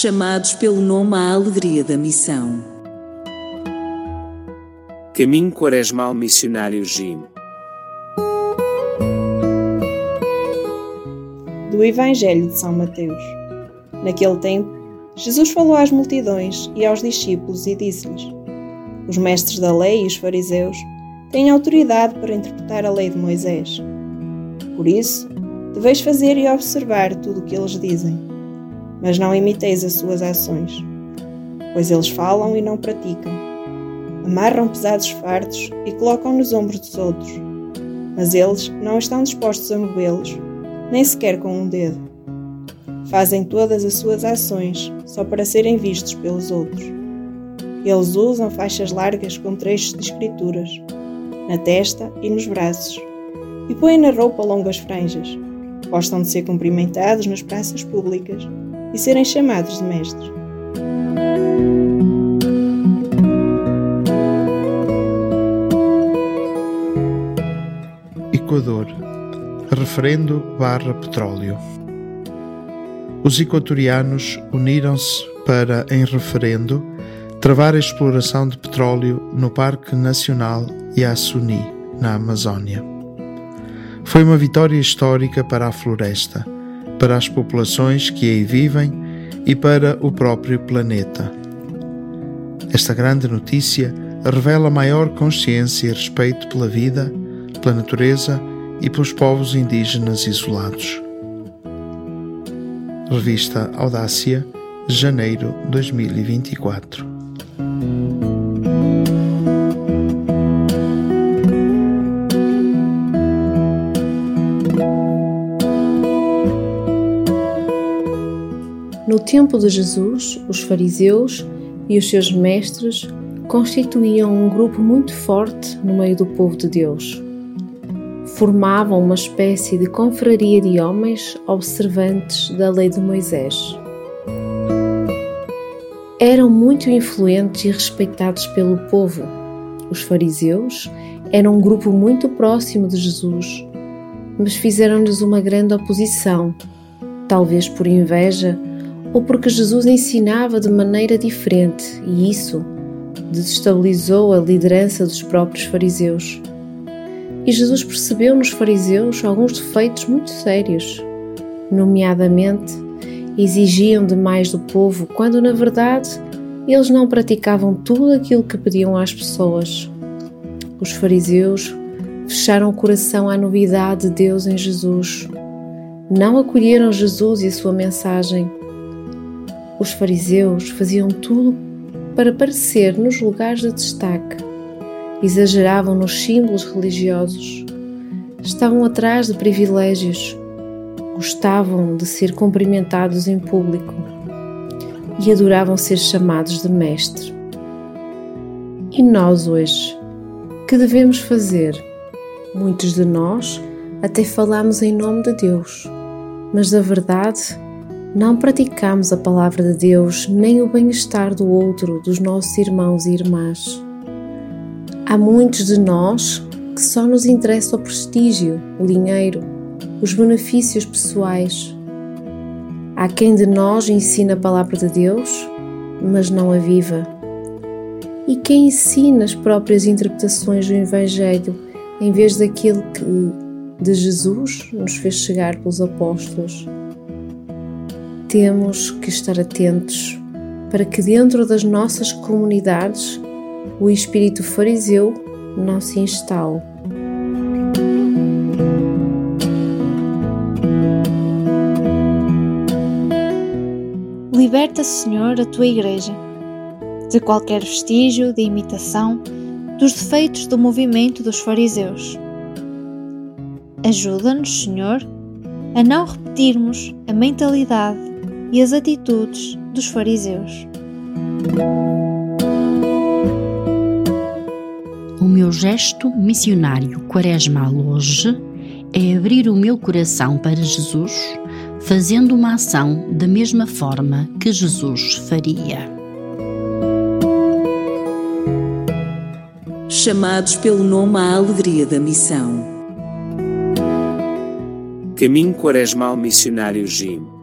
chamados pelo nome à alegria da missão. Caminho Quaresmal Missionário Jim. Do Evangelho de São Mateus. Naquele tempo, Jesus falou às multidões e aos discípulos e disse-lhes: Os mestres da lei e os fariseus têm autoridade para interpretar a lei de Moisés. Por isso, deveis fazer e observar tudo o que eles dizem mas não imiteis as suas ações, pois eles falam e não praticam. Amarram pesados fardos e colocam nos ombros dos outros, mas eles não estão dispostos a movê-los, nem sequer com um dedo. Fazem todas as suas ações só para serem vistos pelos outros. Eles usam faixas largas com trechos de escrituras, na testa e nos braços, e põem na roupa longas franjas. Gostam de ser cumprimentados nas praças públicas e serem chamados de mestres. Equador Referendo barra petróleo Os equatorianos uniram-se para, em referendo, travar a exploração de petróleo no Parque Nacional Yasuni, na Amazónia. Foi uma vitória histórica para a floresta para as populações que aí vivem e para o próprio planeta. Esta grande notícia revela maior consciência e respeito pela vida, pela natureza e pelos povos indígenas isolados. Revista Audácia, janeiro 2024. Tempo de Jesus, os fariseus e os seus mestres constituíam um grupo muito forte no meio do povo de Deus. Formavam uma espécie de confraria de homens observantes da lei de Moisés. Eram muito influentes e respeitados pelo povo. Os fariseus eram um grupo muito próximo de Jesus, mas fizeram-lhes uma grande oposição, talvez por inveja ou porque Jesus ensinava de maneira diferente e isso desestabilizou a liderança dos próprios fariseus. E Jesus percebeu nos fariseus alguns defeitos muito sérios, nomeadamente exigiam demais do povo quando na verdade eles não praticavam tudo aquilo que pediam às pessoas. Os fariseus fecharam o coração à novidade de Deus em Jesus. Não acolheram Jesus e a sua mensagem os fariseus faziam tudo para aparecer nos lugares de destaque, exageravam nos símbolos religiosos, estavam atrás de privilégios, gostavam de ser cumprimentados em público e adoravam ser chamados de mestre. E nós hoje, que devemos fazer? Muitos de nós até falamos em nome de Deus, mas da verdade não praticamos a palavra de Deus nem o bem-estar do outro, dos nossos irmãos e irmãs. Há muitos de nós que só nos interessa o prestígio, o dinheiro, os benefícios pessoais. Há quem de nós ensina a palavra de Deus, mas não a viva. E quem ensina as próprias interpretações do Evangelho em vez daquilo que de Jesus nos fez chegar pelos apóstolos temos que estar atentos para que dentro das nossas comunidades o espírito fariseu não se instale. Liberta, Senhor, a tua Igreja de qualquer vestígio de imitação dos defeitos do movimento dos fariseus. Ajuda-nos, Senhor, a não repetirmos a mentalidade e as atitudes dos fariseus. O meu gesto missionário quaresmal hoje é abrir o meu coração para Jesus, fazendo uma ação da mesma forma que Jesus faria. Chamados pelo nome à alegria da missão. Caminho Quaresmal Missionário Jim